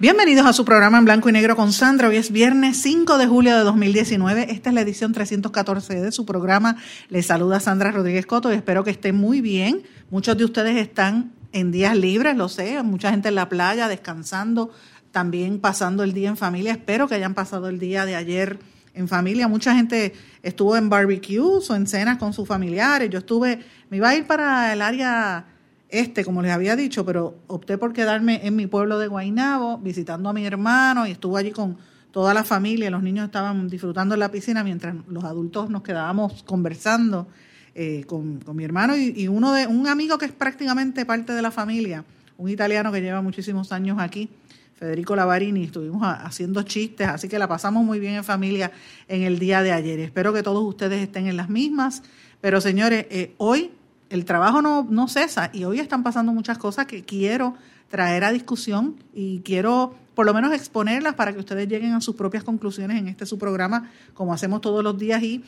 Bienvenidos a su programa en blanco y negro con Sandra. Hoy es viernes 5 de julio de 2019. Esta es la edición 314 de su programa. Les saluda Sandra Rodríguez Coto y espero que estén muy bien. Muchos de ustedes están en días libres, lo sé. Mucha gente en la playa descansando, también pasando el día en familia. Espero que hayan pasado el día de ayer en familia. Mucha gente estuvo en barbecues o en cenas con sus familiares. Yo estuve, me iba a ir para el área este, como les había dicho, pero opté por quedarme en mi pueblo de Guaynabo, visitando a mi hermano y estuve allí con toda la familia. Los niños estaban disfrutando en la piscina mientras los adultos nos quedábamos conversando eh, con, mi hermano y, y, uno de un amigo que es prácticamente parte de la familia, un italiano que lleva muchísimos años aquí. Federico Lavarini, estuvimos haciendo chistes, así que la pasamos muy bien en familia en el día de ayer. Espero que todos ustedes estén en las mismas, pero señores, eh, hoy el trabajo no, no cesa y hoy están pasando muchas cosas que quiero traer a discusión y quiero por lo menos exponerlas para que ustedes lleguen a sus propias conclusiones en este su programa, como hacemos todos los días. Y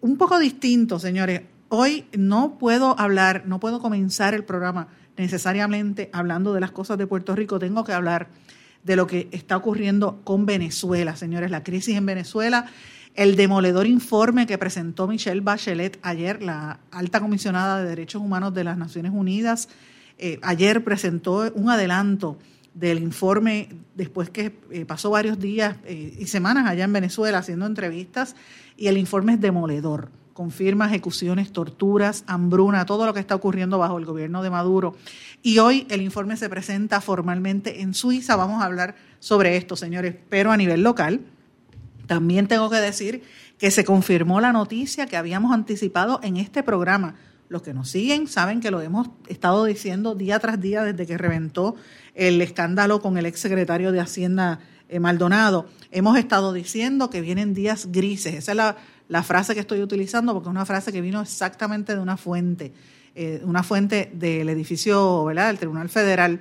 un poco distinto, señores. Hoy no puedo hablar, no puedo comenzar el programa necesariamente hablando de las cosas de Puerto Rico, tengo que hablar de lo que está ocurriendo con Venezuela, señores, la crisis en Venezuela, el demoledor informe que presentó Michelle Bachelet ayer, la alta comisionada de Derechos Humanos de las Naciones Unidas, eh, ayer presentó un adelanto del informe después que eh, pasó varios días eh, y semanas allá en Venezuela haciendo entrevistas y el informe es demoledor confirma ejecuciones, torturas, hambruna, todo lo que está ocurriendo bajo el gobierno de Maduro. Y hoy el informe se presenta formalmente en Suiza. Vamos a hablar sobre esto, señores, pero a nivel local. También tengo que decir que se confirmó la noticia que habíamos anticipado en este programa. Los que nos siguen saben que lo hemos estado diciendo día tras día desde que reventó el escándalo con el exsecretario de Hacienda eh, Maldonado. Hemos estado diciendo que vienen días grises. Esa es la, frase que estoy utilizando porque es una frase que vino exactamente de una fuente, eh, una fuente del edificio del Tribunal Federal.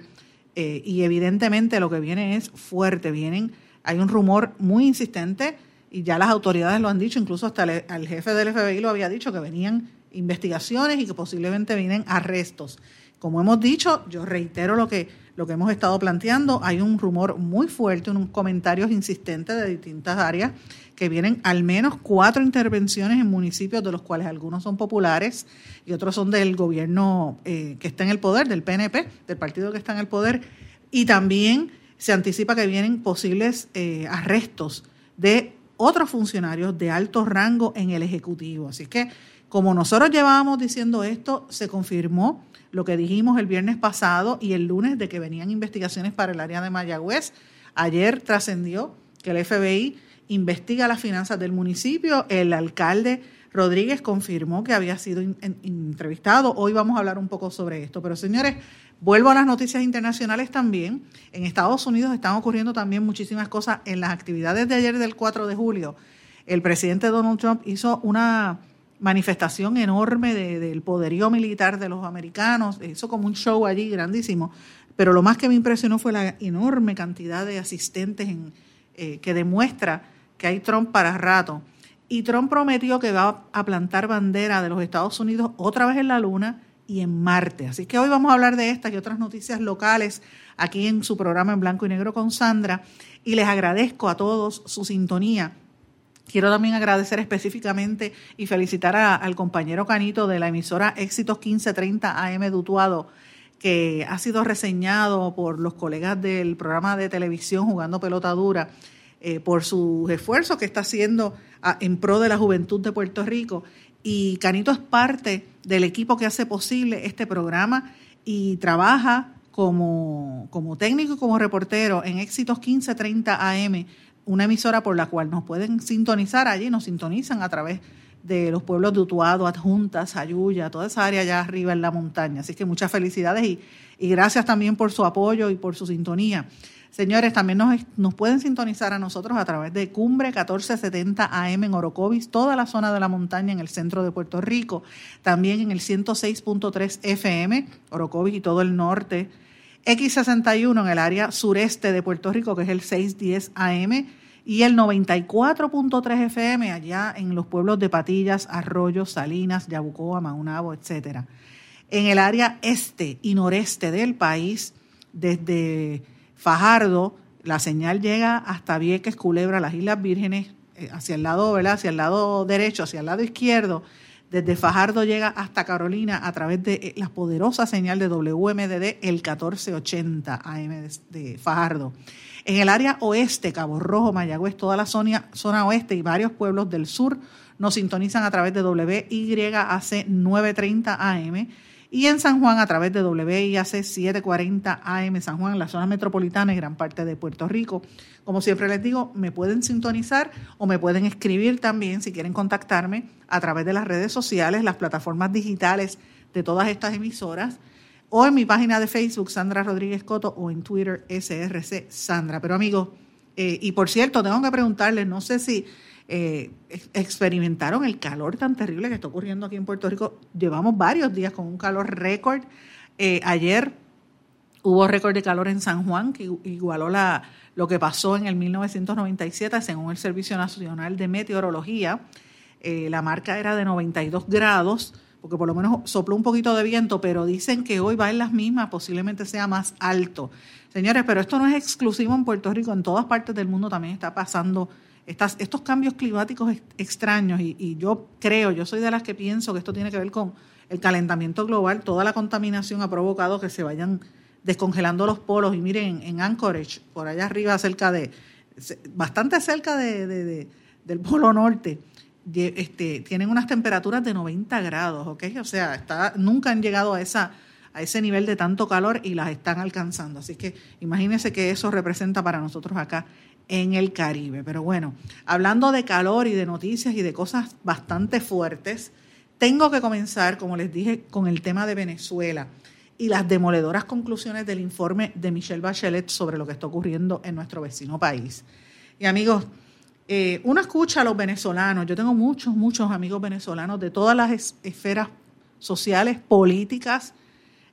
Eh, y evidentemente lo que viene es fuerte. Vienen, hay un rumor muy insistente y ya las autoridades lo han dicho, incluso hasta el, jefe del FBI lo había dicho, que venían investigaciones y que posiblemente vienen arrestos. Como hemos dicho, yo reitero lo que, lo que hemos estado planteando, hay un rumor muy fuerte, unos comentarios insistentes de distintas áreas que vienen al menos cuatro intervenciones en municipios, de los cuales algunos son populares y otros son del gobierno eh, que está en el poder, del PNP, del partido que está en el poder, y también se anticipa que vienen posibles eh, arrestos de otros funcionarios de alto rango en el Ejecutivo. Así que, como nosotros llevábamos diciendo esto, se confirmó lo que dijimos el viernes pasado y el lunes de que venían investigaciones para el área de Mayagüez. Ayer trascendió que el FBI investiga las finanzas del municipio. El alcalde Rodríguez confirmó que había sido entrevistado. Hoy vamos a hablar un poco sobre esto. Pero señores, vuelvo a las noticias internacionales también. En Estados Unidos están ocurriendo también muchísimas cosas. En las actividades de ayer del 4 de julio, el presidente Donald Trump hizo una manifestación enorme del poderío militar de los americanos. Hizo como un show allí grandísimo. Pero lo más que me impresionó fue la enorme cantidad de asistentes en, eh, que demuestra que hay Trump para rato. Y Trump prometió que va a plantar bandera de los Estados Unidos otra vez en la Luna y en Marte. Así que hoy vamos a hablar de estas y otras noticias locales aquí en su programa en blanco y negro con Sandra. Y les agradezco a todos su sintonía. Quiero también agradecer específicamente y felicitar al compañero Canito de la emisora Éxitos 1530 AM Dutuado, que ha sido reseñado por los colegas del programa de televisión Jugando Pelota Dura eh, por sus esfuerzos que está haciendo en pro de la juventud de Puerto Rico. Y Canito es parte del equipo que hace posible este programa y trabaja como, como técnico y como reportero en Éxitos 1530 AM, una emisora por la cual nos pueden sintonizar allí, nos sintonizan a través de los pueblos de Utuado, Adjuntas, Sayuya, toda esa área allá arriba en la montaña. Así que muchas felicidades y gracias también por su apoyo y por su sintonía. Señores, también nos, pueden sintonizar a nosotros a través de Cumbre 1470 AM en Orocovis, toda la zona de la montaña en el centro de Puerto Rico, también en el 106.3 FM, Orocovis y todo el norte, X61 en el área sureste de Puerto Rico, que es el 610 AM, y el 94.3 FM allá en los pueblos de Patillas, Arroyo, Salinas, Yabucoa, Maunabo, etcétera. En el área este y noreste del país, desde Fajardo, la señal llega hasta Vieques, Culebra, las Islas Vírgenes, eh, hacia el lado, ¿verdad? Hacia el lado derecho, hacia el lado izquierdo. Desde Fajardo llega hasta Carolina a través de eh, la poderosa señal de WMDD, el 1480 AM de Fajardo. En el área oeste, Cabo Rojo, Mayagüez, toda la zona, zona oeste y varios pueblos del sur nos sintonizan a través de WYAC 930 AM y en San Juan a través de WIAC 740 AM San Juan, la zona metropolitana y gran parte de Puerto Rico. Como siempre les digo, me pueden sintonizar o me pueden escribir también si quieren contactarme a través de las redes sociales, las plataformas digitales de todas estas emisoras o en mi página de Facebook Sandra Rodríguez Coto o en Twitter SRC Sandra. Pero amigos, eh, y por cierto, tengo que preguntarles, no sé si eh, experimentaron el calor tan terrible que está ocurriendo aquí en Puerto Rico. Llevamos varios días con un calor récord. Eh, ayer hubo récord de calor en San Juan, que igualó lo que pasó en el 1997, según el Servicio Nacional de Meteorología. Eh, la marca era de 92 grados, porque por lo menos sopló un poquito de viento, pero dicen que hoy va en las mismas, posiblemente sea más alto. Señores, pero esto no es exclusivo en Puerto Rico, en todas partes del mundo también está pasando estos cambios climáticos extraños, y, yo creo, yo soy de las que pienso que esto tiene que ver con el calentamiento global, toda la contaminación ha provocado que se vayan descongelando los polos. Y miren, en Anchorage, por allá arriba, cerca de, bastante cerca de, del polo norte, este, tienen unas temperaturas de 90 grados, ¿ok? O sea, nunca han llegado a esa a ese nivel de tanto calor y las están alcanzando. Así que imagínense que eso representa para nosotros acá en el Caribe. Pero bueno, hablando de calor y de noticias y de cosas bastante fuertes, tengo que comenzar, como les dije, con el tema de Venezuela y las demoledoras conclusiones del informe de Michelle Bachelet sobre lo que está ocurriendo en nuestro vecino país. Y amigos, eh, uno escucha a los venezolanos, yo tengo muchos, muchos amigos venezolanos de todas las esferas sociales, políticas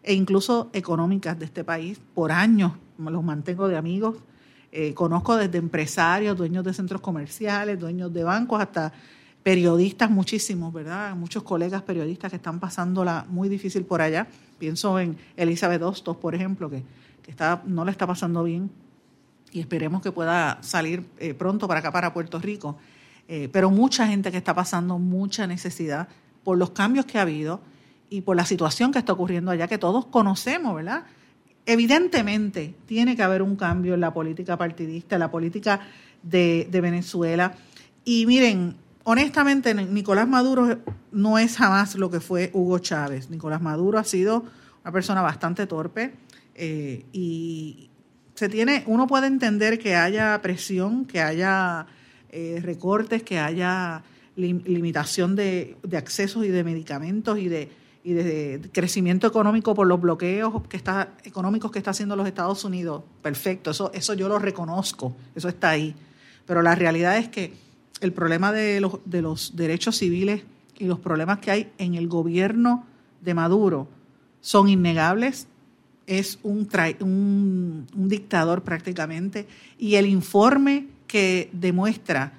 e incluso económicas de este país. Por años los mantengo de amigos eh, conozco desde empresarios, dueños de centros comerciales, dueños de bancos, hasta periodistas muchísimos, ¿verdad? Muchos colegas periodistas que están pasándola muy difícil por allá. Pienso en Elizabeth Hostos, por ejemplo, que, está, no le está pasando bien y esperemos que pueda salir eh, pronto para acá, para Puerto Rico. Eh, pero mucha gente que está pasando mucha necesidad por los cambios que ha habido y por la situación que está ocurriendo allá, que todos conocemos, ¿verdad? Evidentemente tiene que haber un cambio en la política partidista, en la política de, Venezuela. Y miren, honestamente, Nicolás Maduro no es jamás lo que fue Hugo Chávez. Nicolás Maduro ha sido una persona bastante torpe eh, y se tiene, uno puede entender que haya presión, que haya eh, recortes, que haya limitación de, de accesos y de medicamentos y de y de crecimiento económico por los bloqueos que está, económicos que está haciendo los Estados Unidos, perfecto, eso, eso yo lo reconozco, eso está ahí. Pero la realidad es que el problema de los, de los derechos civiles y los problemas que hay en el gobierno de Maduro son innegables, es un, un, un dictador prácticamente, y el informe que demuestra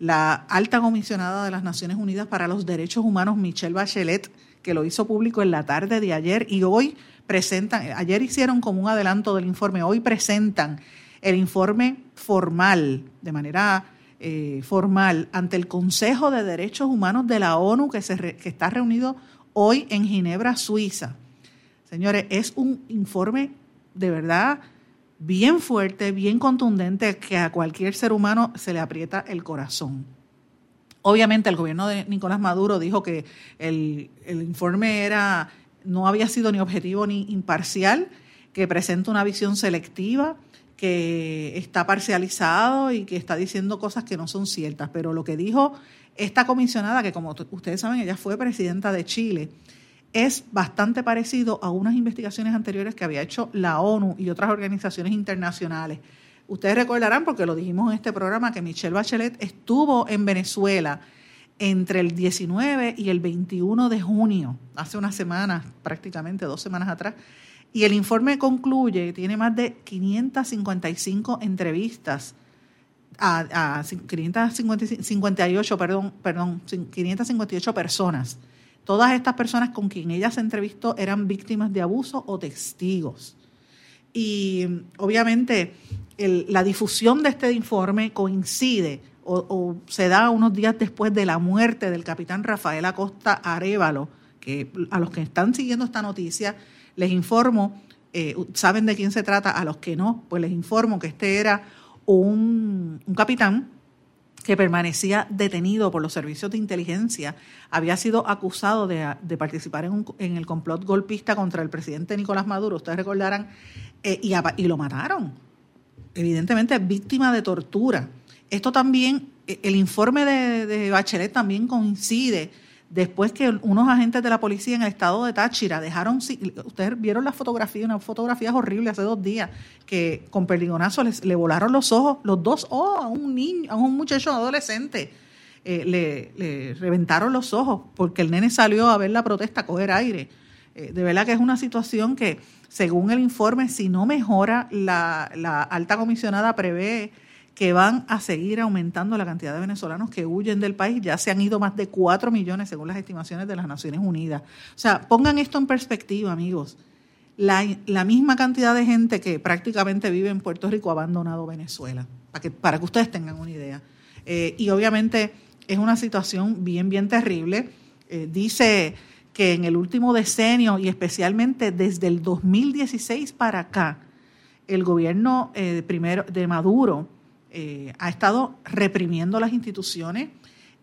la alta comisionada de las Naciones Unidas para los Derechos Humanos, Michelle Bachelet, que lo hizo público en la tarde de ayer y hoy presentan, ayer hicieron como un adelanto del informe, hoy presentan el informe formal, de manera eh, formal, ante el Consejo de Derechos Humanos de la ONU que, se que está reunido hoy en Ginebra, Suiza. Señores, es un informe de verdad bien fuerte, bien contundente, que a cualquier ser humano se le aprieta el corazón. Obviamente el gobierno de Nicolás Maduro dijo que el, informe era, no había sido ni objetivo ni imparcial, que presenta una visión selectiva, que está parcializado y que está diciendo cosas que no son ciertas. Pero lo que dijo Esta comisionada, que como ustedes saben, ella fue presidenta de Chile, es bastante parecido a unas investigaciones anteriores que había hecho la ONU y otras organizaciones internacionales. Ustedes recordarán, porque lo dijimos en este programa, que Michelle Bachelet estuvo en Venezuela entre el 19 y el 21 de junio, hace unas semanas, prácticamente dos semanas atrás, y el informe concluye, tiene más de 555 entrevistas a, a 558, perdón, perdón, 558 personas. Todas estas personas con quien ella se entrevistó eran víctimas de abuso o testigos. Y obviamente la difusión de este informe coincide o, se da unos días después de la muerte del capitán Rafael Acosta Arevalo, que a los que están siguiendo esta noticia les informo, eh, saben de quién se trata, a los que no, pues les informo que este era un, capitán que permanecía detenido por los servicios de inteligencia, había sido acusado de, participar en, en, el complot golpista contra el presidente Nicolás Maduro, ustedes recordarán, eh, y, y, lo mataron. Evidentemente, víctima de tortura. Esto también, eh, el informe de, Bachelet también coincide después que unos agentes de la policía en el estado de Táchira dejaron, ustedes vieron la fotografía, una fotografía horrible hace dos días, que con perdigonazo le volaron los ojos, los dos ojos a un niño, a un muchacho adolescente. Eh, le, reventaron los ojos porque el nene salió a ver la protesta, a coger aire. Eh, de verdad que es una situación que, según el informe, si no mejora, la, la alta comisionada prevé que van a seguir aumentando la cantidad de venezolanos que huyen del país. Ya se han ido más de 4 millones según las estimaciones de las Naciones Unidas. O sea, pongan esto en perspectiva, amigos. La, misma cantidad de gente que prácticamente vive en Puerto Rico ha abandonado Venezuela, para que, para que ustedes tengan una idea. Eh, y obviamente es una situación bien, bien terrible. Eh, dice que en el último decenio y especialmente desde el 2016 para acá, el gobierno eh, primero de Maduro eh, ha estado reprimiendo las instituciones,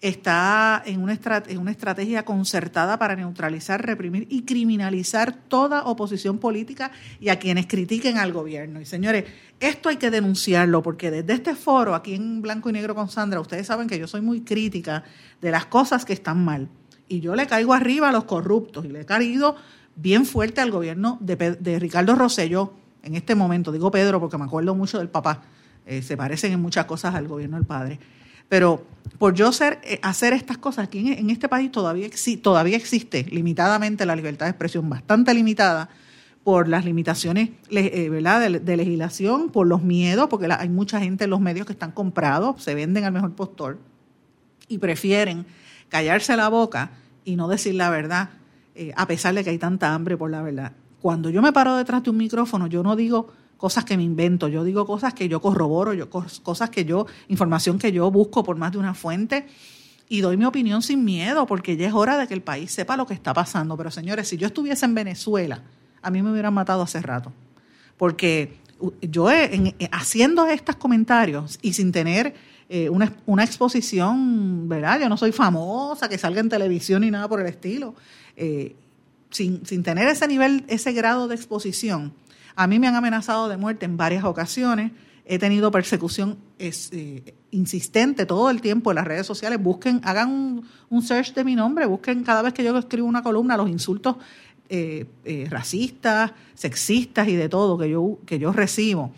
está en una, en una estrategia concertada para neutralizar, reprimir y criminalizar toda oposición política y a quienes critiquen al gobierno. Y señores, esto hay que denunciarlo porque desde este foro, aquí en Blanco y Negro con Sandra, ustedes saben que yo soy muy crítica de las cosas que están mal. Y yo le caigo arriba a los corruptos y le he caído bien fuerte al gobierno de, de Ricardo Rosselló en este momento. Digo Pedro porque me acuerdo mucho del papá eh, se parecen en muchas cosas al gobierno del padre. Pero por yo ser, eh, hacer estas cosas, aquí en, este país todavía, todavía existe limitadamente la libertad de expresión, bastante limitada por las limitaciones eh, ¿verdad? De, legislación, por los miedos, porque hay mucha gente en los medios que están comprados, se venden al mejor postor y prefieren callarse la boca y no decir la verdad, a pesar de que hay tanta hambre por la verdad. Cuando yo me paro detrás de un micrófono, yo no digo cosas que me invento, yo digo cosas que yo corroboro, yo, cosas que yo, información que yo busco por más de una fuente y doy mi opinión sin miedo, porque ya es hora de que el país sepa lo que está pasando. Pero señores, si yo estuviese en Venezuela, a mí me hubieran matado hace rato, porque yo haciendo estos comentarios y sin tener eh, una, exposición, ¿verdad? Yo no soy famosa, que salga en televisión ni nada por el estilo. Eh, sin, sin, tener ese nivel, ese grado de exposición, a mí me han amenazado de muerte en varias ocasiones. He tenido persecución eh, insistente todo el tiempo en las redes sociales. Busquen, hagan un, search de mi nombre, busquen cada vez que yo escribo una columna los insultos eh, eh, racistas, sexistas y de todo que yo, que yo recibo.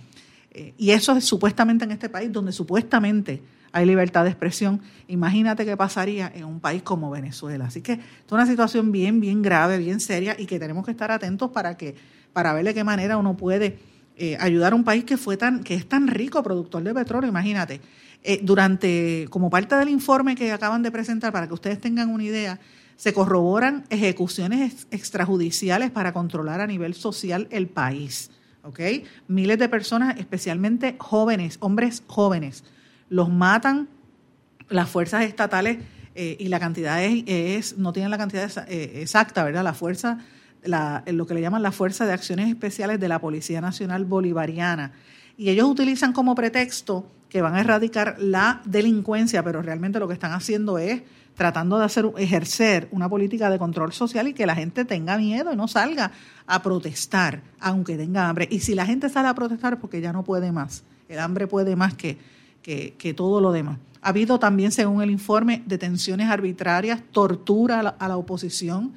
Y eso es supuestamente en este país donde supuestamente hay libertad de expresión. Imagínate qué pasaría en un país como Venezuela. Así que es una situación bien, bien grave, bien seria y que tenemos que estar atentos para que para ver de qué manera uno puede eh, ayudar a un país que fue tan que es tan rico productor de petróleo, imagínate. Eh, durante como parte del informe que acaban de presentar para que ustedes tengan una idea, se corroboran ejecuciones extrajudiciales para controlar a nivel social el país. ¿Ok? Miles de personas, especialmente jóvenes, hombres jóvenes, los matan las fuerzas estatales eh, y la cantidad es, no tienen la cantidad exacta, ¿verdad? La fuerza lo que le llaman la Fuerza de Acciones Especiales de la Policía Nacional Bolivariana. Y ellos utilizan como pretexto que van a erradicar la delincuencia, pero realmente lo que están haciendo es tratando de hacer ejercer una política de control social y que la gente tenga miedo y no salga a protestar, aunque tenga hambre. Y si la gente sale a protestar porque ya no puede más, el hambre puede más que, que, que todo lo demás. Ha habido también, según el informe, detenciones arbitrarias, tortura a la, oposición,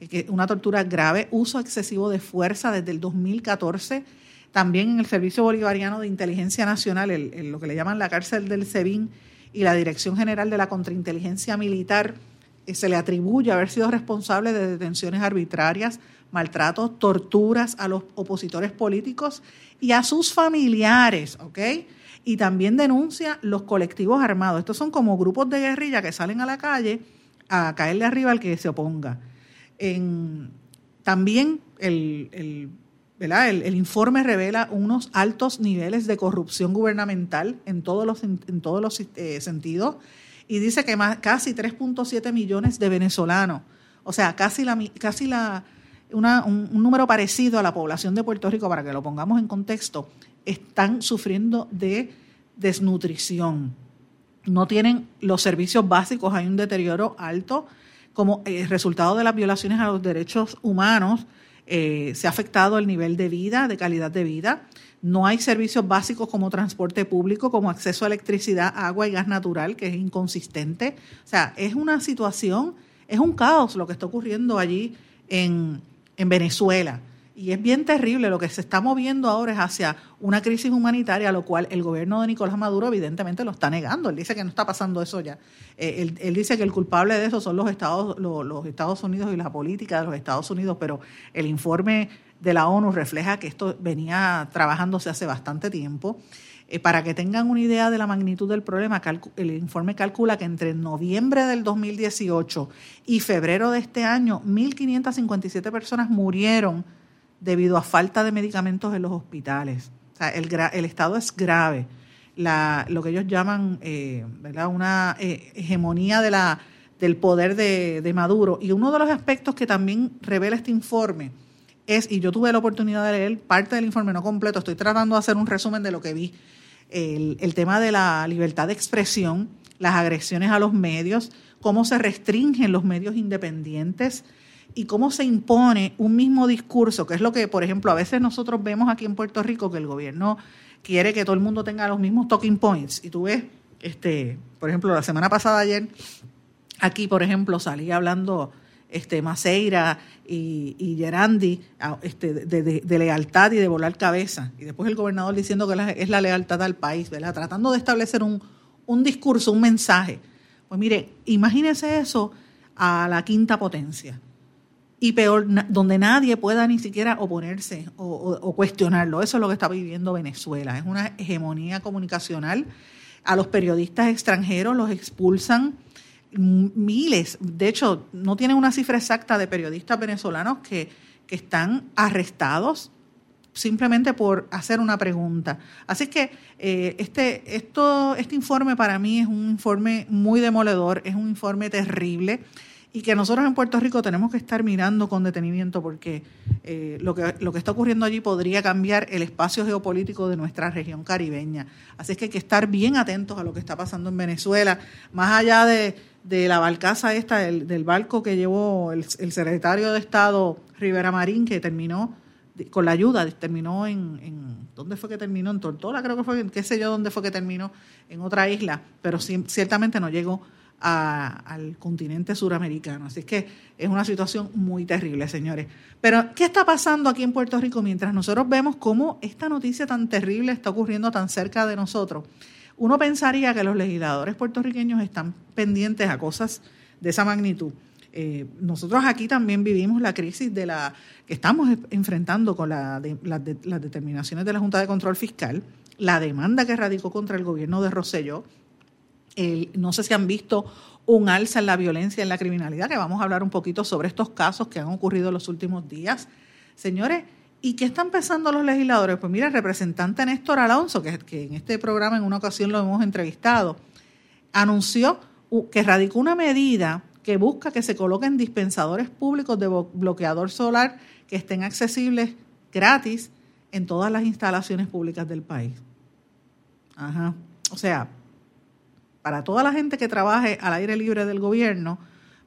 eh, una tortura grave, uso excesivo de fuerza desde el 2014. También en el Servicio Bolivariano de Inteligencia Nacional, lo que le llaman la cárcel del SEBIN y la Dirección General de la Contrainteligencia Militar, eh, se le atribuye haber sido responsable de detenciones arbitrarias, maltratos, torturas a los opositores políticos y a sus familiares, ¿ok? y también denuncia los colectivos armados. Estos son como grupos de guerrilla que salen a la calle a caerle arriba al que se oponga. también el, el, informe revela unos altos niveles de corrupción gubernamental en todos los, en todos los eh, sentidos y dice que más, casi 3.7 millones de venezolanos, o sea, casi la, casi la, un, un, número parecido a la población de Puerto Rico, para que lo pongamos en contexto, están sufriendo de desnutrición. No tienen los servicios básicos, hay un deterioro alto. Como eh, resultado de las violaciones a los derechos humanos, eh, se ha afectado el nivel de vida, de calidad de vida. No hay servicios básicos como transporte público, como acceso a electricidad, agua y gas natural, que es inconsistente. O sea, es una situación, es un caos lo que está ocurriendo allí en, en Venezuela. Y es bien terrible, lo que se está moviendo ahora es hacia una crisis humanitaria, lo cual el gobierno de Nicolás Maduro evidentemente lo está negando. Él dice que no está pasando eso ya. Eh, él, dice que el culpable de eso son los Estados, los, Estados Unidos y la política de los Estados Unidos, pero el informe de la ONU refleja que esto venía trabajándose hace bastante tiempo. Eh, para que tengan una idea de la magnitud del problema, el informe calcula que entre noviembre del 2018 y febrero de este año, 1.557 personas murieron debido a falta de medicamentos en los hospitales. O sea, el, estado es grave. Lo que ellos llaman eh, una eh, hegemonía del poder de, Maduro. Y uno de los aspectos que también revela este informe es, y yo tuve la oportunidad de leer parte del informe, no completo, estoy tratando de hacer un resumen de lo que vi, el tema de la libertad de expresión, las agresiones a los medios, cómo se restringen los medios independientes, y cómo se impone un mismo discurso, que es lo que, por ejemplo, a veces nosotros vemos aquí en Puerto Rico, que el gobierno quiere que todo el mundo tenga los mismos talking points. Y tú ves, este, por ejemplo, la semana pasada ayer, aquí, por ejemplo, salía hablando este, Maceira y, y Gerandi este, de, lealtad y de volar cabeza. Y después el gobernador diciendo que es la lealtad al país, ¿verdad? Tratando de establecer un, un discurso, un mensaje. Pues mire, imagínese eso a la quinta potencia y peor, donde nadie pueda ni siquiera oponerse o, cuestionarlo. Eso es lo que está viviendo Venezuela. Es una hegemonía comunicacional. A los periodistas extranjeros los expulsan miles. De hecho, no tienen una cifra exacta de periodistas venezolanos que, que están arrestados simplemente por hacer una pregunta. Así que eh, este, esto, este informe para mí es un informe muy demoledor, es un informe terrible y que nosotros en Puerto Rico tenemos que estar mirando con detenimiento porque eh, lo, que, lo que está ocurriendo allí podría cambiar el espacio geopolítico de nuestra región caribeña. Así es que hay que estar bien atentos a lo que está pasando en Venezuela, más allá de, la barcaza esta, del, barco que llevó el, secretario de Estado Rivera Marín, que terminó con la ayuda, terminó en, en, ¿dónde fue que terminó? En Tortola creo que fue, qué sé yo dónde fue que terminó, en otra isla, pero ciertamente no llegó al continente suramericano. Así que es una situación muy terrible, señores. Pero, ¿qué está pasando aquí en Puerto Rico mientras nosotros vemos cómo esta noticia tan terrible está ocurriendo tan cerca de nosotros? Uno pensaría que los legisladores puertorriqueños están pendientes a cosas de esa magnitud. Eh, nosotros aquí también vivimos la crisis de la que estamos enfrentando con la las determinaciones de la Junta de Control Fiscal, la demanda que radicó contra el gobierno de Rosselló, no sé si han visto un alza en la violencia y en la criminalidad, que vamos a hablar un poquito sobre estos casos que han ocurrido en los últimos días. Señores, ¿y qué están pensando los legisladores? Pues mira, el representante Néstor Alonso, que, que en este programa en una ocasión lo hemos entrevistado, anunció que radicó una medida que busca que se coloquen dispensadores públicos de bloqueador solar que estén accesibles gratis en todas las instalaciones públicas del país. Ajá. O sea, para toda la gente que trabaje al aire libre del gobierno,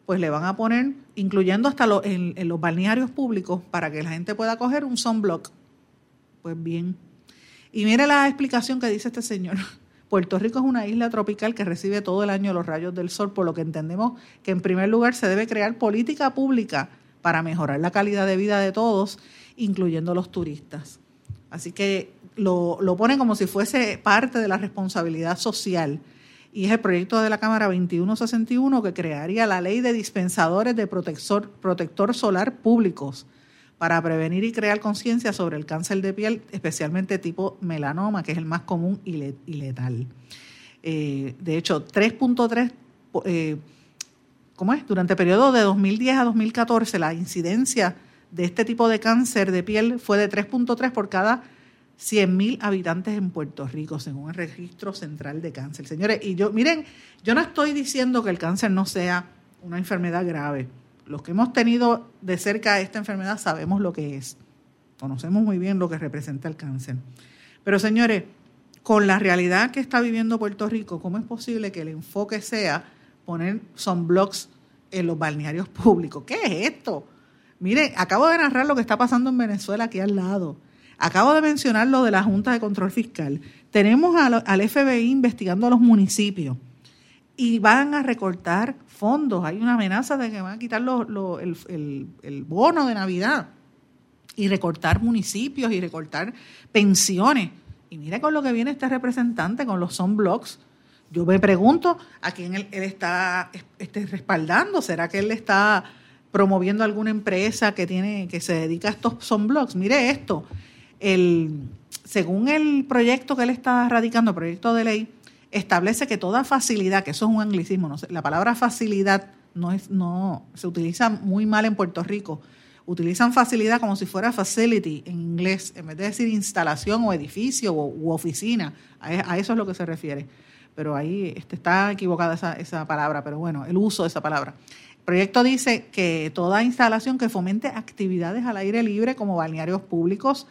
pues le van a poner, incluyendo hasta en, los balnearios públicos, para que la gente pueda coger un sunblock. Pues bien. Y mire la explicación que dice este señor. Puerto Rico es una isla tropical que recibe todo el año los rayos del sol, por lo que entendemos que en primer lugar se debe crear política pública para mejorar la calidad de vida de todos, incluyendo los turistas. Así que lo, lo ponen como si fuese parte de la responsabilidad social. Y es el proyecto de la Cámara 2161 que crearía la ley de dispensadores de protector, solar públicos para prevenir y crear conciencia sobre el cáncer de piel, especialmente tipo melanoma, que es el más común y, letal. Eh, de hecho, 3.3, eh, ¿cómo es? Durante el periodo de 2010 a 2014, la incidencia de este tipo de cáncer de piel fue de 3.3 por cada 100.000 habitantes en Puerto Rico, según el Registro Central de Cáncer. Señores, y yo, miren, yo no estoy diciendo que el cáncer no sea una enfermedad grave los que hemos tenido de cerca esta enfermedad sabemos lo que es. Conocemos muy bien lo que representa el cáncer. Pero señores, con la realidad que está viviendo Puerto Rico, ¿cómo es posible que el enfoque sea poner sunblocks en los balnearios públicos? ¿Qué es esto? Mire, acabo de narrar lo que está pasando en Venezuela aquí al lado. Acabo de mencionar lo de la Junta de Control Fiscal. Tenemos al, FBI investigando a los municipios y van a recortar fondos. Hay una amenaza de que van a quitar el, bono de Navidad y recortar municipios y recortar pensiones. Y mire con lo que viene este representante, con los sunblocks. Yo me pregunto a quién él, está este, respaldando. ¿Será que él está promoviendo alguna empresa que tiene que se dedica a estos sunblocks? Mire esto. El, según el proyecto que él está radicando, proyecto de ley, establece que toda facilidad, que eso es un anglicismo, no sé, la palabra facilidad no es, no, se utiliza muy mal en Puerto Rico. Utilizan facilidad como si fuera facility en inglés, en vez de decir instalación o edificio o, u oficina. A, eso es lo que se refiere. Pero ahí este, está equivocada esa, esa palabra, pero bueno, el uso de esa palabra. El proyecto dice que toda instalación que fomente actividades al aire libre como balnearios públicos,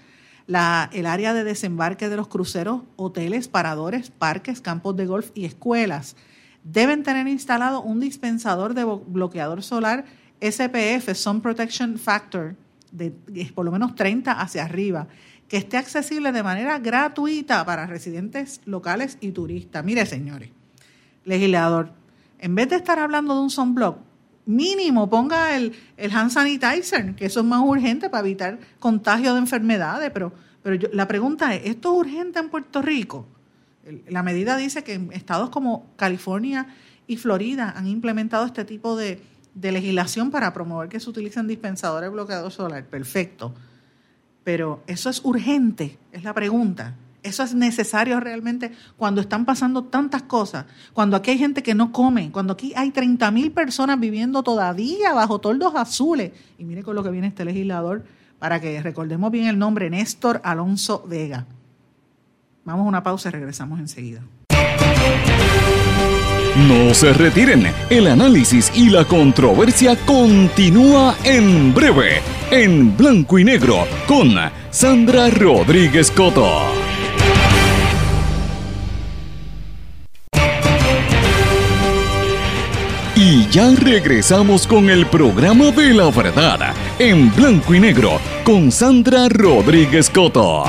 el área de desembarque de los cruceros, hoteles, paradores, parques, campos de golf y escuelas deben tener instalado un dispensador de bloqueador solar SPF, Sun Protection Factor, de por lo menos 30 hacia arriba, que esté accesible de manera gratuita para residentes locales y turistas. Mire, señores, legislador, en vez de estar hablando de un sunblock, mínimo ponga el, el hand sanitizer, que eso es más urgente para evitar contagio de enfermedades. Pero, pero la pregunta es, ¿esto es urgente en Puerto Rico? La medida dice que en estados como California y Florida han implementado este tipo de, de legislación para promover que se utilicen dispensadores bloqueadores solar. Perfecto. Pero eso es urgente, es la pregunta. Eso es necesario realmente cuando están pasando tantas cosas, cuando aquí hay gente que no come, cuando aquí hay 30 mil personas viviendo todavía bajo toldos azules. Y mire con lo que viene este legislador para que recordemos bien el nombre, Néstor Alonso Vega. Vamos a una pausa y regresamos enseguida. No se retiren, el análisis y la controversia continúa en breve, en blanco y negro, con Sandra Rodríguez Coto. Ya regresamos con el programa de la verdad, en blanco y negro, con Sandra Rodríguez Coto.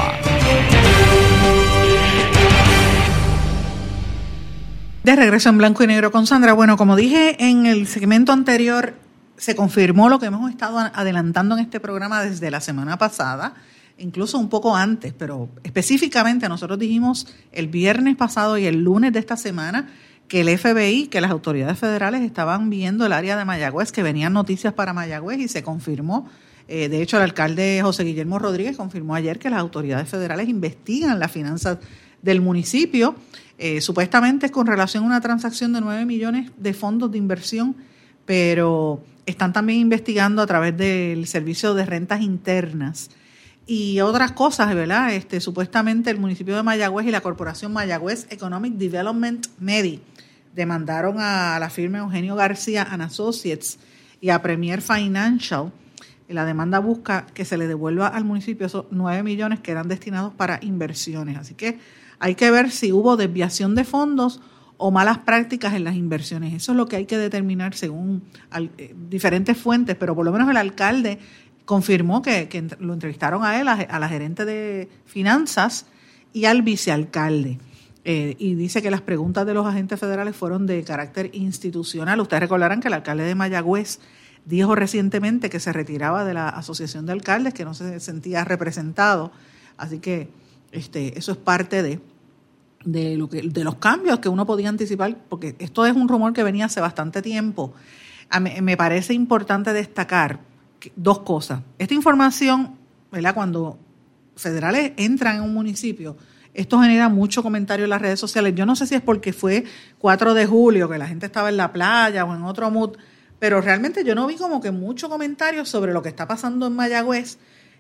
De regreso en blanco y negro con Sandra. Bueno, como dije en el segmento anterior, se confirmó lo que hemos estado adelantando en este programa desde la semana pasada, incluso un poco antes, pero específicamente nosotros dijimos el viernes pasado y el lunes de esta semana que el FBI, que las autoridades federales estaban viendo el área de Mayagüez, que venían noticias para Mayagüez y se confirmó. Eh, de hecho, el alcalde José Guillermo Rodríguez confirmó ayer que las autoridades federales investigan las finanzas del municipio, eh, supuestamente es con relación a una transacción de 9 millones de fondos de inversión, pero están también investigando a través del servicio de rentas internas y otras cosas, ¿verdad? Este, supuestamente el municipio de Mayagüez y la corporación Mayagüez Economic Development MEDI demandaron a la firma Eugenio García and Associates y a Premier Financial. La demanda busca que se le devuelva al municipio esos 9 millones que eran destinados para inversiones. Así que hay que ver si hubo desviación de fondos o malas prácticas en las inversiones. Eso es lo que hay que determinar según eh, diferentes fuentes, pero por lo menos el alcalde confirmó que, lo entrevistaron a él, a, la gerente de finanzas y al vicealcalde. eh, y dice que las preguntas de los agentes federales fueron de carácter institucional. Ustedes recordarán que el alcalde de Mayagüez dijo recientemente que se retiraba de la Asociación de Alcaldes, que no se sentía representado. Así que este, eso es parte de, de, lo que, de los cambios que uno podía anticipar, porque esto es un rumor que venía hace bastante tiempo. me parece importante destacar dos cosas. Esta información, ¿verdad? Cuando federales entran en un municipio, esto genera mucho comentario en las redes sociales. Yo no sé si es porque fue 4 de julio, que la gente estaba en la playa o en otro mood, pero realmente yo no vi como que mucho comentario sobre lo que está pasando en Mayagüez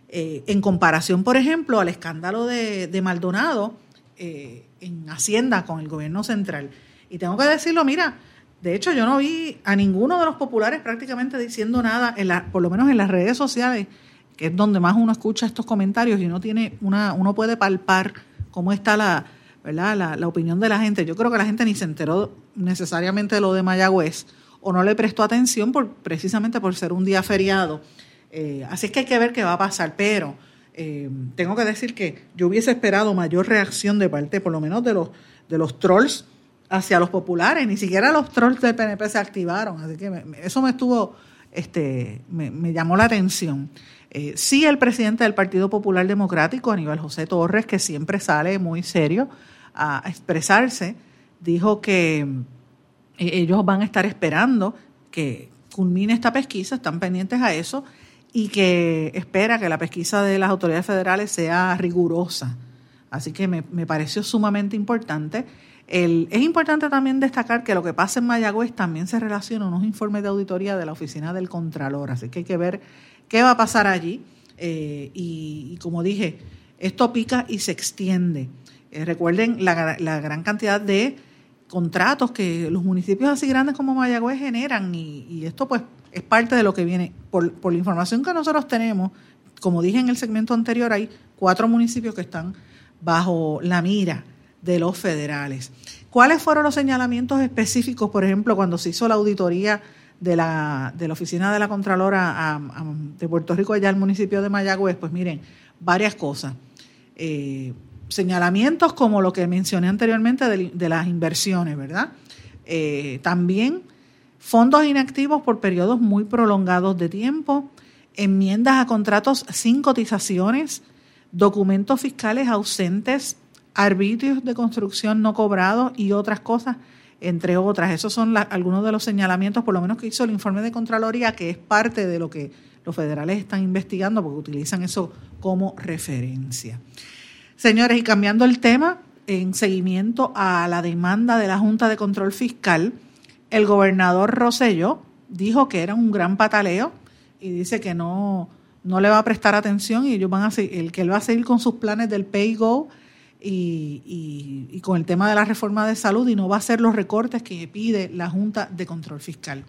eh, en comparación, por ejemplo, al escándalo de, Maldonado eh, en Hacienda con el gobierno central. Y tengo que decirlo, mira, de hecho yo no vi a ninguno de los populares prácticamente diciendo nada, en por lo menos en las redes sociales, que es donde más uno escucha estos comentarios y uno tiene una, uno puede palpar cómo está la, ¿verdad? La, opinión de la gente. Yo creo que la gente ni se enteró necesariamente de lo de Mayagüez o no le prestó atención por, precisamente por ser un día feriado. Eh, así es que hay que ver qué va a pasar, pero eh, tengo que decir que yo hubiese esperado mayor reacción de parte, por lo menos de los, de los trolls hacia los populares, ni siquiera los trolls del PNP se activaron, así que eso me estuvo, este, me, llamó la atención. Eh, sí, el presidente del Partido Popular Democrático, Aníbal José Torres, que siempre sale muy serio a expresarse, dijo que ellos van a estar esperando que culmine esta pesquisa, están pendientes a eso y que espera que la pesquisa de las autoridades federales sea rigurosa. Así que me, pareció sumamente importante. Es importante también destacar que lo que pasa en Mayagüez también se relaciona a unos informes de auditoría de la Oficina del Contralor, así que hay que ver qué va a pasar allí. Eh, y, como dije, esto pica y se extiende. Eh, recuerden la, gran cantidad de contratos que los municipios así grandes como Mayagüez generan y, esto pues es parte de lo que viene. Por, la información que nosotros tenemos, como dije en el segmento anterior, hay cuatro municipios que están bajo la mira de los federales. ¿Cuáles fueron los señalamientos específicos, por ejemplo, cuando se hizo la auditoría de la, de la Oficina de la Contralora de Puerto Rico allá al municipio de Mayagüez? Pues miren, varias cosas. Eh, señalamientos como lo que mencioné anteriormente de, las inversiones, ¿verdad? Eh, también fondos inactivos por periodos muy prolongados de tiempo, enmiendas a contratos sin cotizaciones, documentos fiscales ausentes, arbitrios de construcción no cobrados y otras cosas, entre otras. Esos son algunos de los señalamientos, por lo menos que hizo el informe de Contraloría, que es parte de lo que los federales están investigando porque utilizan eso como referencia. Señores, y cambiando el tema, en seguimiento a la demanda de la Junta de Control Fiscal, el gobernador Rosello dijo que era un gran pataleo y dice que no, no le va a prestar atención y ellos van a seguir, que él va a seguir con sus planes del pay go y, y, con el tema de la reforma de salud y no va a hacer los recortes que pide la Junta de Control Fiscal.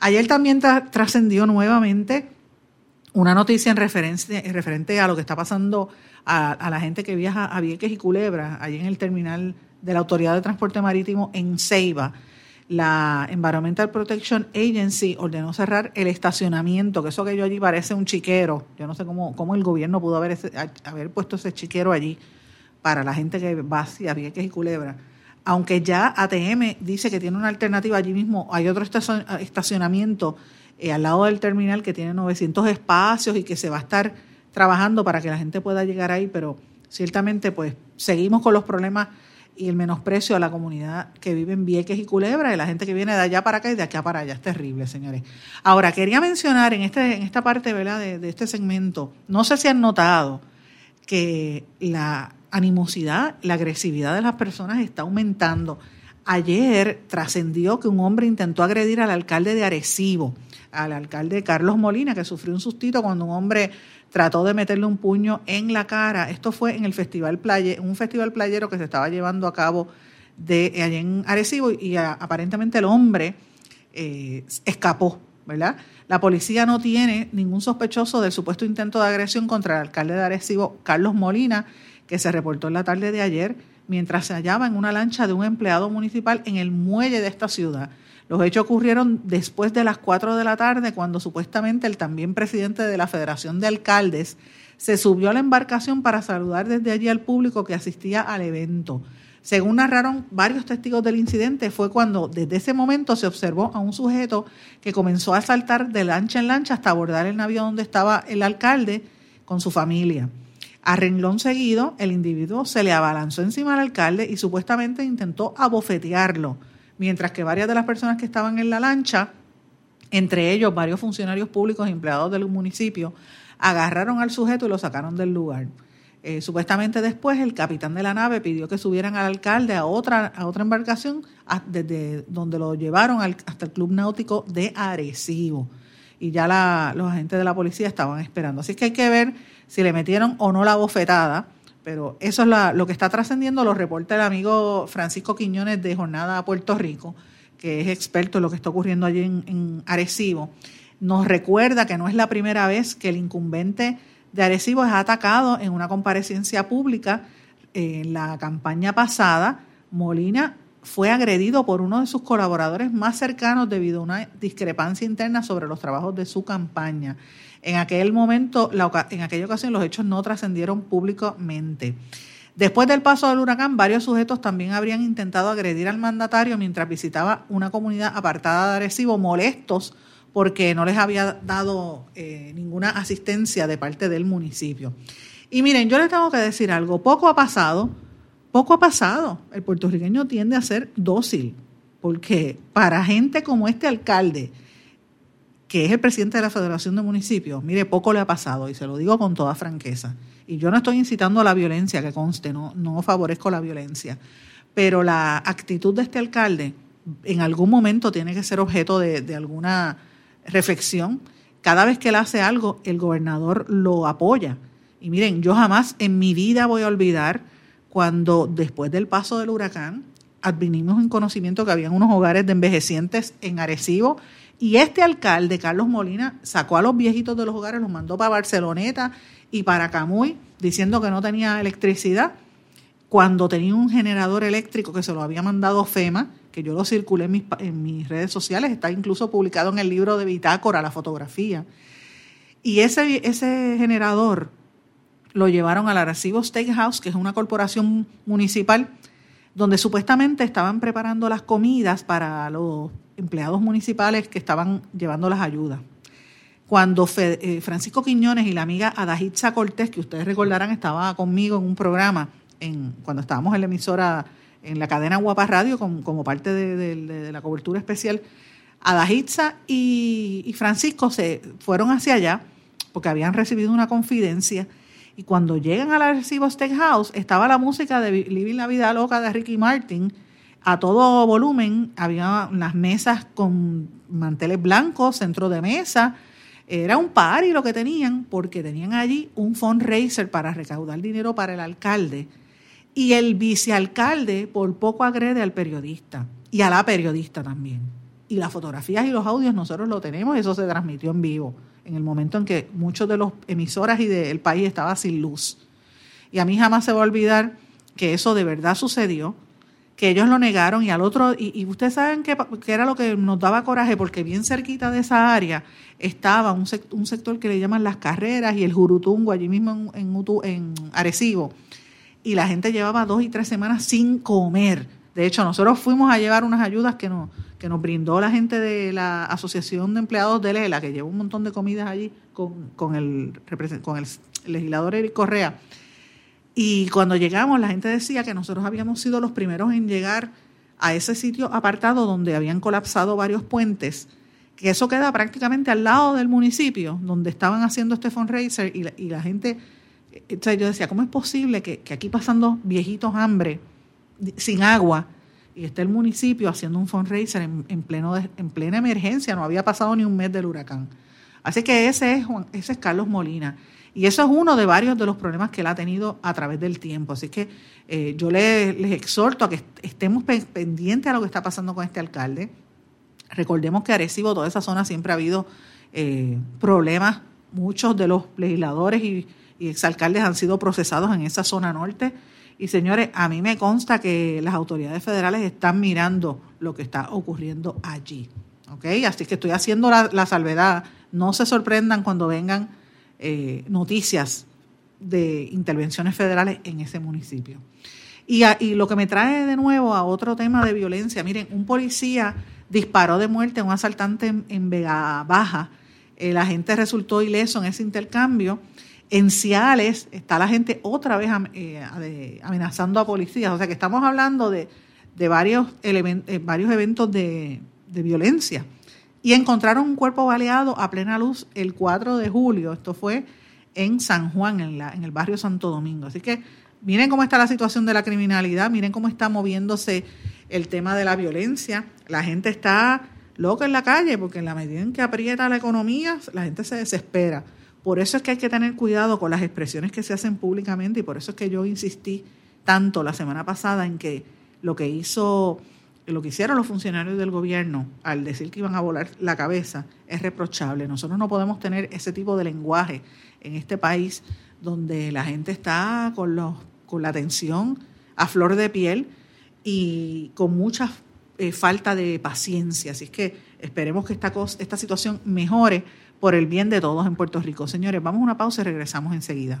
Ayer también trascendió nuevamente una noticia en referencia, en referente a lo que está pasando a, la gente que viaja a Vieques y Culebra, allí en el terminal de la Autoridad de Transporte Marítimo en Ceiba. La Environmental Protection Agency ordenó cerrar el estacionamiento, que eso que yo allí parece un chiquero. Yo no sé cómo, cómo el gobierno pudo haber, haber puesto ese chiquero allí para la gente que va hacia Vieques y Culebra. Aunque ya ATM dice que tiene una alternativa allí mismo, hay otro estacionamiento eh, al lado del terminal que tiene 900 espacios y que se va a estar trabajando para que la gente pueda llegar ahí, pero ciertamente pues seguimos con los problemas y el menosprecio a la comunidad que vive en Vieques y Culebra y la gente que viene de allá para acá y de acá para allá. Es terrible, señores. Ahora, quería mencionar en, este, en esta parte ¿verdad? De, de este segmento, no sé si han notado que la animosidad, la agresividad de las personas está aumentando. Ayer trascendió que un hombre intentó agredir al alcalde de Arecibo, al alcalde Carlos Molina, que sufrió un sustito cuando un hombre trató de meterle un puño en la cara. Esto fue en el festival playe, un festival playero que se estaba llevando a cabo de allá en Arecibo y aparentemente el hombre eh, escapó, ¿verdad? La policía no tiene ningún sospechoso del supuesto intento de agresión contra el alcalde de Arecibo, Carlos Molina, que se reportó en la tarde de ayer mientras se hallaba en una lancha de un empleado municipal en el muelle de esta ciudad. Los hechos ocurrieron después de las 4 de la tarde, cuando supuestamente el también presidente de la Federación de Alcaldes se subió a la embarcación para saludar desde allí al público que asistía al evento. Según narraron varios testigos del incidente, fue cuando desde ese momento se observó a un sujeto que comenzó a saltar de lancha en lancha hasta abordar el navío donde estaba el alcalde con su familia. A renglón seguido, el individuo se le abalanzó encima al alcalde y supuestamente intentó abofetearlo, mientras que varias de las personas que estaban en la lancha, entre ellos varios funcionarios públicos y empleados del municipio, agarraron al sujeto y lo sacaron del lugar. Eh, supuestamente después el capitán de la nave pidió que subieran al alcalde a otra, a otra embarcación desde donde lo llevaron hasta el Club Náutico de Arecibo. Y ya los agentes de la policía estaban esperando. Así que hay que ver si le metieron o no la bofetada. Pero eso es lo que está trascendiendo, lo reporta el amigo Francisco Quiñones de Jornada a Puerto Rico, que es experto en lo que está ocurriendo allí en, en Arecibo. Nos recuerda que no es la primera vez que el incumbente de Arecibo es atacado en una comparecencia pública. En la campaña pasada, Molina fue agredido por uno de sus colaboradores más cercanos debido a una discrepancia interna sobre los trabajos de su campaña. En aquel momento, en aquella ocasión, los hechos no trascendieron públicamente. Después del paso del huracán, varios sujetos también habrían intentado agredir al mandatario mientras visitaba una comunidad apartada de Arecibo, molestos porque no les había dado eh, ninguna asistencia de parte del municipio. Y miren, yo les tengo que decir algo, poco ha pasado, poco ha pasado. El puertorriqueño tiende a ser dócil, porque para gente como este alcalde, que es el presidente de la Federación de Municipios, mire, poco le ha pasado, y se lo digo con toda franqueza. Y yo no estoy incitando a la violencia, que conste, no, no favorezco la violencia, pero la actitud de este alcalde en algún momento tiene que ser objeto de alguna reflexión. Cada vez que él hace algo, el gobernador lo apoya. Y miren, yo jamás en mi vida voy a olvidar cuando después del paso del huracán advinimos en conocimiento que habían unos hogares de envejecientes en Arecibo y este alcalde, Carlos Molina, sacó a los viejitos de los hogares, los mandó para Barceloneta y para Camuy, diciendo que no tenía electricidad, cuando tenía un generador eléctrico que se lo había mandado FEMA que yo lo circulé en mis, redes sociales, está incluso publicado en el libro de Bitácora, la fotografía. Y ese, ese generador lo llevaron al Arecibo Steakhouse, que es una corporación municipal, donde supuestamente estaban preparando las comidas para los empleados municipales que estaban llevando las ayudas. Cuando eh, Francisco Quiñones y la amiga Adajitza Cortés, que ustedes recordarán estaba conmigo en un programa en, cuando estábamos en la emisora en la cadena Guapa Radio como, parte de, la cobertura especial. Adajitza y, y Francisco se fueron hacia allá porque habían recibido una confidencia y cuando llegan al Arecibo Steakhouse estaba la música de Living la Vida Loca de Ricky Martin a todo volumen, había las mesas con manteles blancos, centro de mesa, era un party lo que tenían porque tenían allí un fundraiser para recaudar dinero para el alcalde y el vicealcalde por poco agrede al periodista y a la periodista también. Y las fotografías y los audios nosotros lo tenemos, eso se transmitió en vivo, en el momento en que muchos de los emisoras y del país estaban sin luz. Y a mí jamás se va a olvidar que eso de verdad sucedió, que ellos lo negaron y al otro, y, ustedes saben que, era lo que nos daba coraje, porque bien cerquita de esa área estaba un, sector que le llaman las carreras y el Jurutungo, allí mismo en, en, en Arecibo y la gente llevaba dos y tres semanas sin comer. De hecho, nosotros fuimos a llevar unas ayudas que nos, que nos brindó la gente de la Asociación de Empleados de Lela, que llevó un montón de comidas allí con, con, el, con el legislador Eric Correa. Y cuando llegamos, la gente decía que nosotros habíamos sido los primeros en llegar a ese sitio apartado donde habían colapsado varios puentes, que eso queda prácticamente al lado del municipio, donde estaban haciendo este fundraiser y la gente yo decía, ¿cómo es posible que, aquí pasando viejitos hambre, sin agua, y esté el municipio haciendo un fundraiser en, pleno en plena emergencia? No había pasado ni un mes del huracán. Así que ese es, ese es Carlos Molina. Y eso es uno de varios de los problemas que él ha tenido a través del tiempo. Así que eh, yo les, exhorto a que estemos pendientes a lo que está pasando con este alcalde. Recordemos que Arecibo, toda esa zona, siempre ha habido eh, problemas. Muchos de los legisladores y exalcaldes han sido procesados en esa zona norte. Y señores, a mí me consta que las autoridades federales están mirando lo que está ocurriendo allí. Así que estoy haciendo la, salvedad. No se sorprendan cuando vengan eh, noticias de intervenciones federales en ese municipio. Y, y lo que me trae de nuevo a otro tema de violencia, miren, un policía disparó de muerte a un asaltante en, Vega Baja. La gente resultó ileso en ese intercambio. En Ciales está la gente otra vez eh, amenazando a policías. O sea que estamos hablando de, varios, eh, varios eventos de, violencia. Y encontraron un cuerpo baleado a plena luz el 4 de julio. Esto fue en San Juan, en, la, en el barrio Santo Domingo. Así que miren cómo está la situación de la criminalidad, miren cómo está moviéndose el tema de la violencia. La gente está loca en la calle porque en la medida en que aprieta la economía, la gente se desespera. Por eso es que hay que tener cuidado con las expresiones que se hacen públicamente y por eso es que yo insistí tanto la semana pasada en que lo que hizo lo que hicieron los funcionarios del gobierno al decir que iban a volar la cabeza es reprochable. Nosotros no podemos tener ese tipo de lenguaje en este país donde la gente está con, la atención a flor de piel y con mucha eh, falta de paciencia. Así es que esperemos que esta, esta situación mejore por el bien de todos en Puerto Rico. Señores, vamos a una pausa y regresamos enseguida.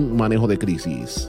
manejo de crisis.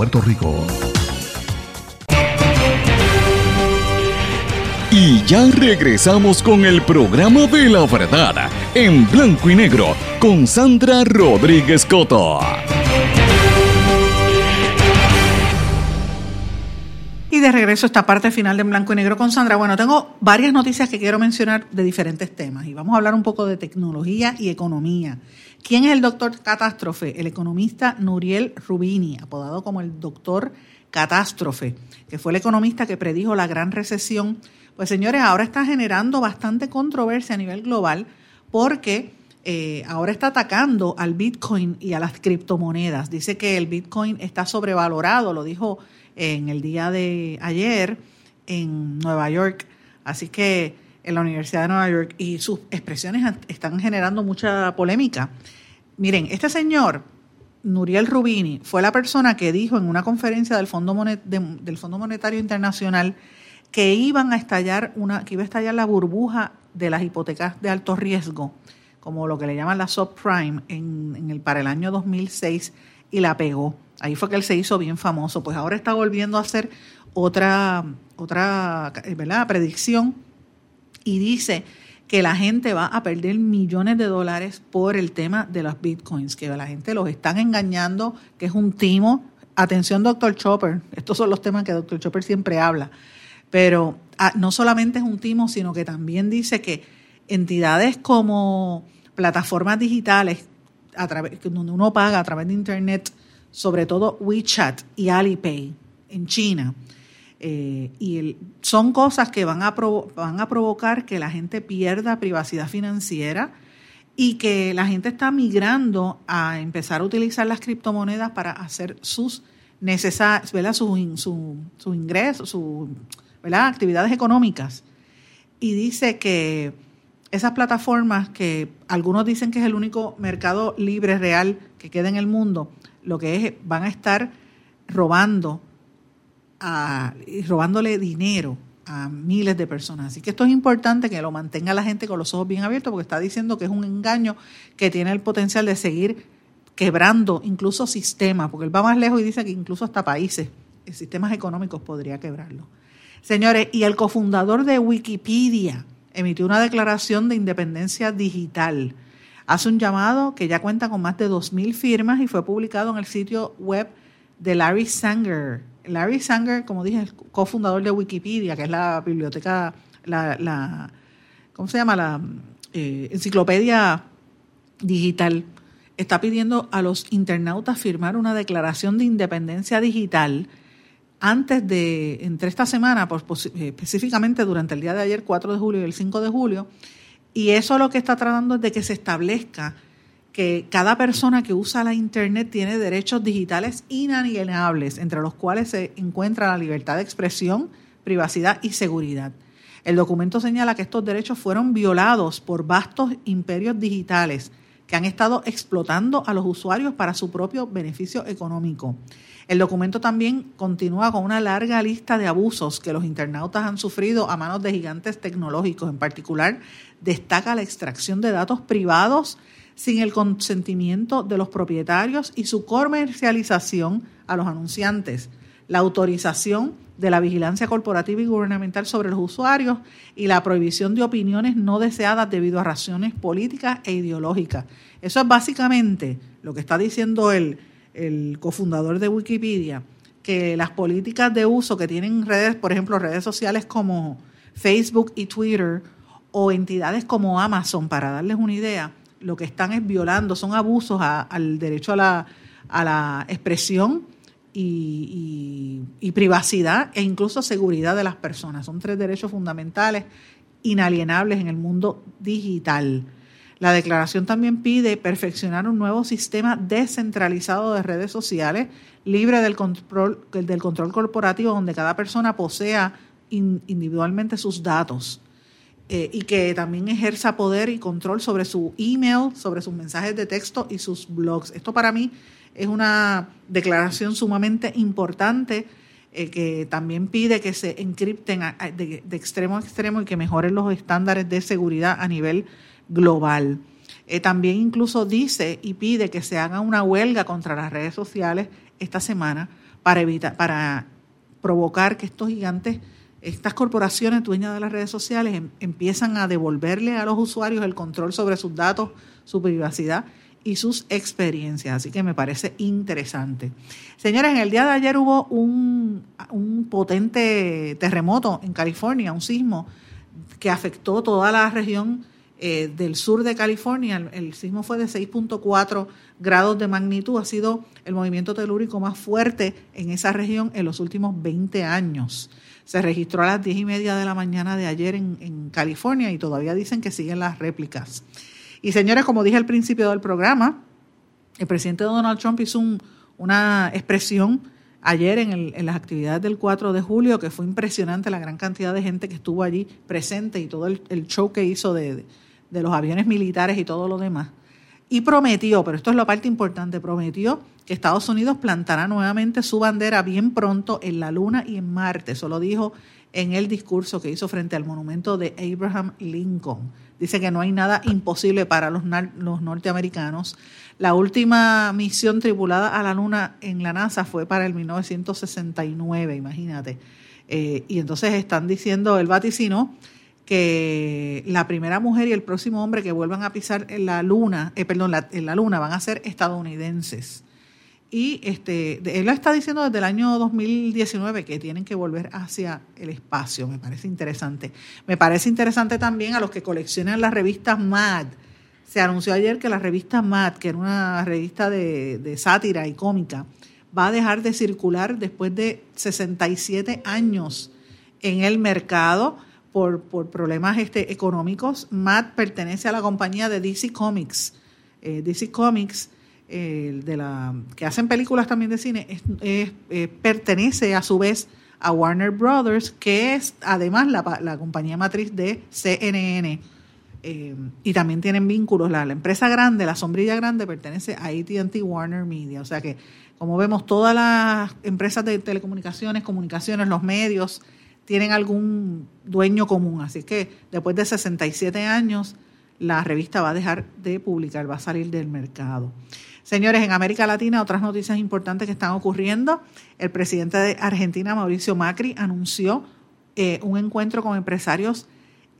Puerto Rico. Y ya regresamos con el programa de la verdad en blanco y negro con Sandra Rodríguez Coto. Y de regreso a esta parte final de En Blanco y Negro con Sandra. Bueno, tengo varias noticias que quiero mencionar de diferentes temas y vamos a hablar un poco de tecnología y economía. ¿Quién es el doctor Catástrofe? El economista Nuriel Rubini, apodado como el doctor Catástrofe, que fue el economista que predijo la gran recesión. Pues señores, ahora está generando bastante controversia a nivel global porque eh, ahora está atacando al Bitcoin y a las criptomonedas. Dice que el Bitcoin está sobrevalorado, lo dijo en el día de ayer en Nueva York. Así que en la Universidad de Nueva York y sus expresiones están generando mucha polémica. Miren, este señor, Nuriel Rubini, fue la persona que dijo en una conferencia del Fondo, del Fondo Monetario Internacional que iban a estallar una, que iba a estallar la burbuja de las hipotecas de alto riesgo, como lo que le llaman la subprime, en, en el, para el año 2006 y la pegó. Ahí fue que él se hizo bien famoso. Pues ahora está volviendo a hacer otra, otra ¿verdad? predicción y dice que la gente va a perder millones de dólares por el tema de los bitcoins, que la gente los están engañando, que es un timo. Atención, doctor Chopper, estos son los temas que doctor Chopper siempre habla. Pero ah, no solamente es un timo, sino que también dice que entidades como plataformas digitales donde uno paga a través de Internet, sobre todo WeChat y Alipay en China. Eh, y son cosas que van a, van a provocar que la gente pierda privacidad financiera y que la gente está migrando a empezar a utilizar las criptomonedas para hacer sus necesarias, Su, sus actividades económicas. Y dice que esas plataformas que algunos dicen que es el único mercado libre real que queda en el mundo, lo que es, van a estar robando a, robándole dinero a miles de personas. Así que esto es importante que lo mantenga la gente con los ojos bien abiertos porque está diciendo que es un engaño que tiene el potencial de seguir quebrando incluso sistemas, porque él va más lejos y dice que incluso hasta países, sistemas económicos podría quebrarlo. Señores, y el cofundador de Wikipedia emitió una declaración de independencia digital hace un llamado que ya cuenta con más de 2.000 firmas y fue publicado en el sitio web de Larry Sanger. Larry Sanger, como dije, es cofundador de Wikipedia, que es la biblioteca, la, ¿cómo se llama? La eh, enciclopedia digital. Está pidiendo a los internautas firmar una declaración de independencia digital antes de, entre esta semana, pues, específicamente durante el día de ayer, 4 de julio y el 5 de julio, y eso lo que está tratando es de que se establezca que cada persona que usa la Internet tiene derechos digitales inalienables, entre los cuales se encuentra la libertad de expresión, privacidad y seguridad. El documento señala que estos derechos fueron violados por vastos imperios digitales que han estado explotando a los usuarios para su propio beneficio económico. El documento también continúa con una larga lista de abusos que los internautas han sufrido a manos de gigantes tecnológicos. En particular, destaca la extracción de datos privados sin el consentimiento de los propietarios y su comercialización a los anunciantes, la autorización de la vigilancia corporativa y gubernamental sobre los usuarios y la prohibición de opiniones no deseadas debido a razones políticas e ideológicas. Eso es básicamente lo que está diciendo el el cofundador de Wikipedia, que las políticas de uso que tienen redes, por ejemplo, redes sociales como Facebook y Twitter o entidades como Amazon, para darles una idea, lo que están es violando, son abusos al derecho a la, a la expresión y, y, privacidad e incluso seguridad de las personas. Son tres derechos fundamentales inalienables en el mundo digital. La declaración también pide perfeccionar un nuevo sistema descentralizado de redes sociales, libre del control, del control corporativo, donde cada persona posea individualmente sus datos. Eh, y que también ejerza poder y control sobre su email, sobre sus mensajes de texto y sus blogs. Esto para mí es una declaración sumamente importante eh, que también pide que se encripten de, extremo a extremo y que mejoren los estándares de seguridad a nivel global. Eh, también incluso dice y pide que se haga una huelga contra las redes sociales esta semana para evitar, para provocar que estos gigantes, estas corporaciones dueñas de las redes sociales em, empiezan a devolverle a los usuarios el control sobre sus datos, su privacidad y sus experiencias. Así que me parece interesante. Señores, en el día de ayer hubo un, potente terremoto en California, un sismo que afectó toda la región eh, del sur de California. El, sismo fue de 6.4 grados de magnitud. Ha sido el movimiento telúrico más fuerte en esa región en los últimos 20 años. Se registró a las 10 y media de la mañana de ayer en, en California y todavía dicen que siguen las réplicas. Y señores, como dije al principio del programa, el presidente Donald Trump hizo una expresión ayer en, las actividades del 4 de julio, que fue impresionante la gran cantidad de gente que estuvo allí presente y todo el, show que hizo de, de, los aviones militares y todo lo demás. Y prometió, pero esto es la parte importante, prometió Estados Unidos plantará nuevamente su bandera bien pronto en la Luna y en Marte. Eso lo dijo en el discurso que hizo frente al monumento de Abraham Lincoln. Dice que no hay nada imposible para los, los norteamericanos. La última misión tripulada a la Luna en la NASA fue para el 1969, imagínate. Eh, y entonces están diciendo el vaticino que la primera mujer y el próximo hombre que vuelvan a pisar en la Luna, eh, perdón, en la Luna van a ser estadounidenses. Y este, él lo está diciendo desde el año 2019 que tienen que volver hacia el espacio. Me parece interesante. Me parece interesante también a los que coleccionan las revistas Mad. Se anunció ayer que la revista Mad, que era una revista de, sátira y cómica, va a dejar de circular después de 67 años en el mercado por, por problemas este, económicos. Mad pertenece a la compañía de DC Comics. Eh, DC Comics de la que hacen películas también de cine, es, eh, pertenece a su vez a Warner Brothers, que es además la, compañía matriz de CNN. Eh, y también tienen vínculos. La, la, empresa grande, la sombrilla grande, pertenece a ATT Warner Media. O sea que, como vemos, todas las empresas de telecomunicaciones, comunicaciones, los medios, tienen algún dueño común. Así que después de 67 años, la revista va a dejar de publicar, va a salir del mercado. Señores, en América Latina, otras noticias importantes que están ocurriendo. El presidente de Argentina, Mauricio Macri, anunció eh, un encuentro con empresarios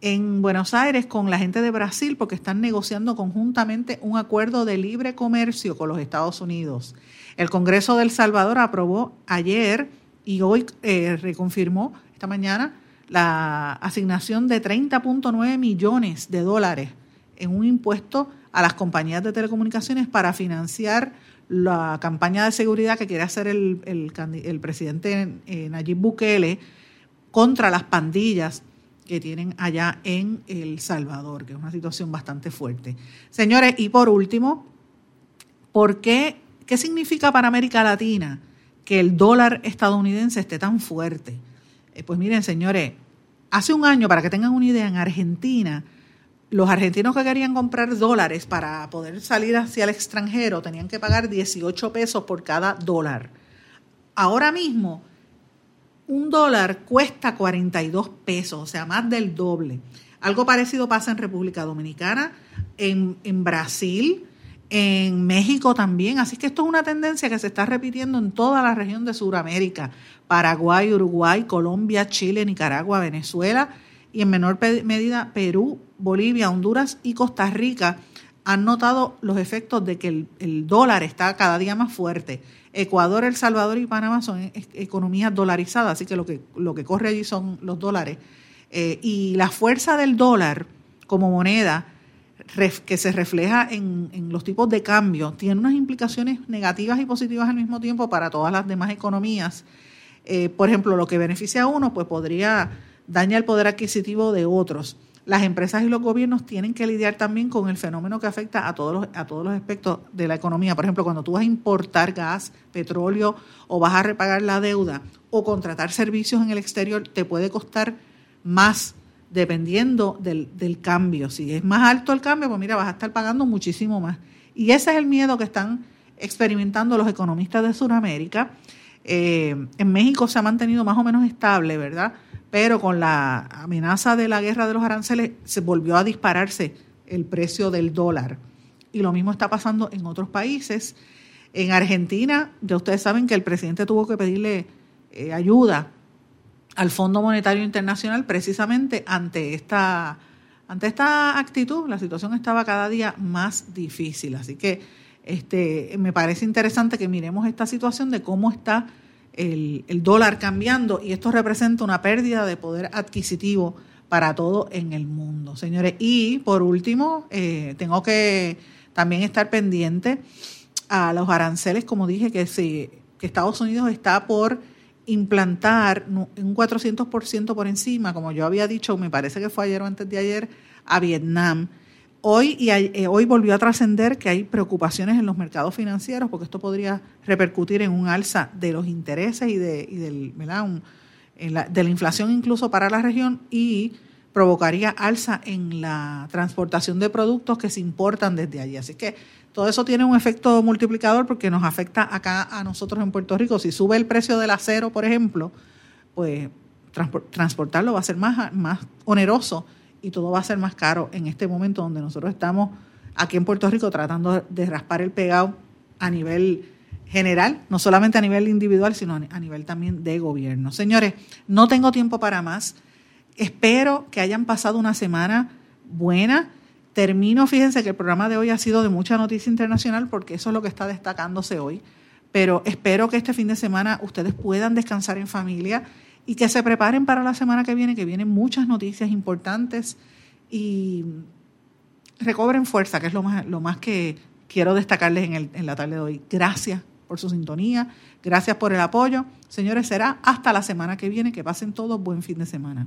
en Buenos Aires con la gente de Brasil porque están negociando conjuntamente un acuerdo de libre comercio con los Estados Unidos. El Congreso de El Salvador aprobó ayer y hoy eh, reconfirmó esta mañana la asignación de 30.9 millones de dólares en un impuesto a las compañías de telecomunicaciones para financiar la campaña de seguridad que quiere hacer el, el, presidente eh, Nayib Bukele contra las pandillas que tienen allá en El Salvador, que es una situación bastante fuerte. Señores, y por último, ¿por qué, qué significa para América Latina que el dólar estadounidense esté tan fuerte? Eh, pues miren, señores, hace un año, para que tengan una idea, en Argentina, los argentinos que querían comprar dólares para poder salir hacia el extranjero tenían que pagar 18 pesos por cada dólar. Ahora mismo, un dólar cuesta 42 pesos, o sea, más del doble. Algo parecido pasa en República Dominicana, en, Brasil, en México también. Así que esto es una tendencia que se está repitiendo en toda la región de Sudamérica, Paraguay, Uruguay, Colombia, Chile, Nicaragua, Venezuela y en menor medida Perú, Bolivia, Honduras y Costa Rica han notado los efectos de que el, dólar está cada día más fuerte. Ecuador, El Salvador y Panamá son e, economías dolarizadas, así que lo que, lo que corre allí son los dólares. Eh, y la fuerza del dólar como moneda que se refleja en, los tipos de cambio tiene unas implicaciones negativas y positivas al mismo tiempo para todas las demás economías. Eh, por ejemplo, lo que beneficia a uno, pues podría daña el poder adquisitivo de otros. Las empresas y los gobiernos tienen que lidiar también con el fenómeno que afecta a todos los, a todos los aspectos de la economía. Por ejemplo, cuando tú vas a importar gas, petróleo o vas a repagar la deuda o contratar servicios en el exterior, te puede costar más dependiendo del, cambio. Si es más alto el cambio, pues mira, vas a estar pagando muchísimo más. Y ese es el miedo que están experimentando los economistas de Sudamérica. Eh, en México se ha mantenido más o menos estable, ¿verdad? Pero con la amenaza de la guerra de los aranceles se volvió a dispararse el precio del dólar. Y lo mismo está pasando en otros países. En Argentina, ya ustedes saben que el presidente tuvo que pedirle eh, ayuda al Fondo Monetario Internacional precisamente ante esta ante esta actitud, la situación estaba cada día más difícil. Así que este, me parece interesante que miremos esta situación de cómo está el, dólar cambiando y esto representa una pérdida de poder adquisitivo para todo en el mundo, señores. Y por último, eh, tengo que también estar pendiente a los aranceles, como dije, que, si, que Estados Unidos está por implantar un 400% por encima, como yo había dicho, me parece que fue ayer o antes de ayer, a Vietnam. Hoy, y eh, hoy volvió a trascender que hay preocupaciones en los mercados financieros porque esto podría repercutir en un alza de los intereses y, de, y del, la, de la inflación incluso para la región y provocaría alza en la transportación de productos que se importan desde allí. Así que todo eso tiene un efecto multiplicador porque nos afecta acá a nosotros en Puerto Rico. Si sube el precio del acero, por ejemplo, pues transportarlo va a ser más, más oneroso y todo va a ser más caro en este momento donde nosotros estamos aquí en Puerto Rico tratando de raspar el pegado a nivel general, no solamente a nivel individual, sino a nivel también de gobierno. Señores, no tengo tiempo para más. Espero que hayan pasado una semana buena Termino, fíjense que el programa de hoy ha sido de mucha noticia internacional porque eso es lo que está destacándose hoy. Pero espero que este fin de semana ustedes puedan descansar en familia y que se preparen para la semana que viene, que vienen muchas noticias importantes y recobren fuerza, que es lo más, lo más que quiero destacarles en, el, en la tarde de hoy. Gracias por su sintonía, gracias por el apoyo. Señores, será hasta la semana que viene. Que pasen todos buen fin de semana.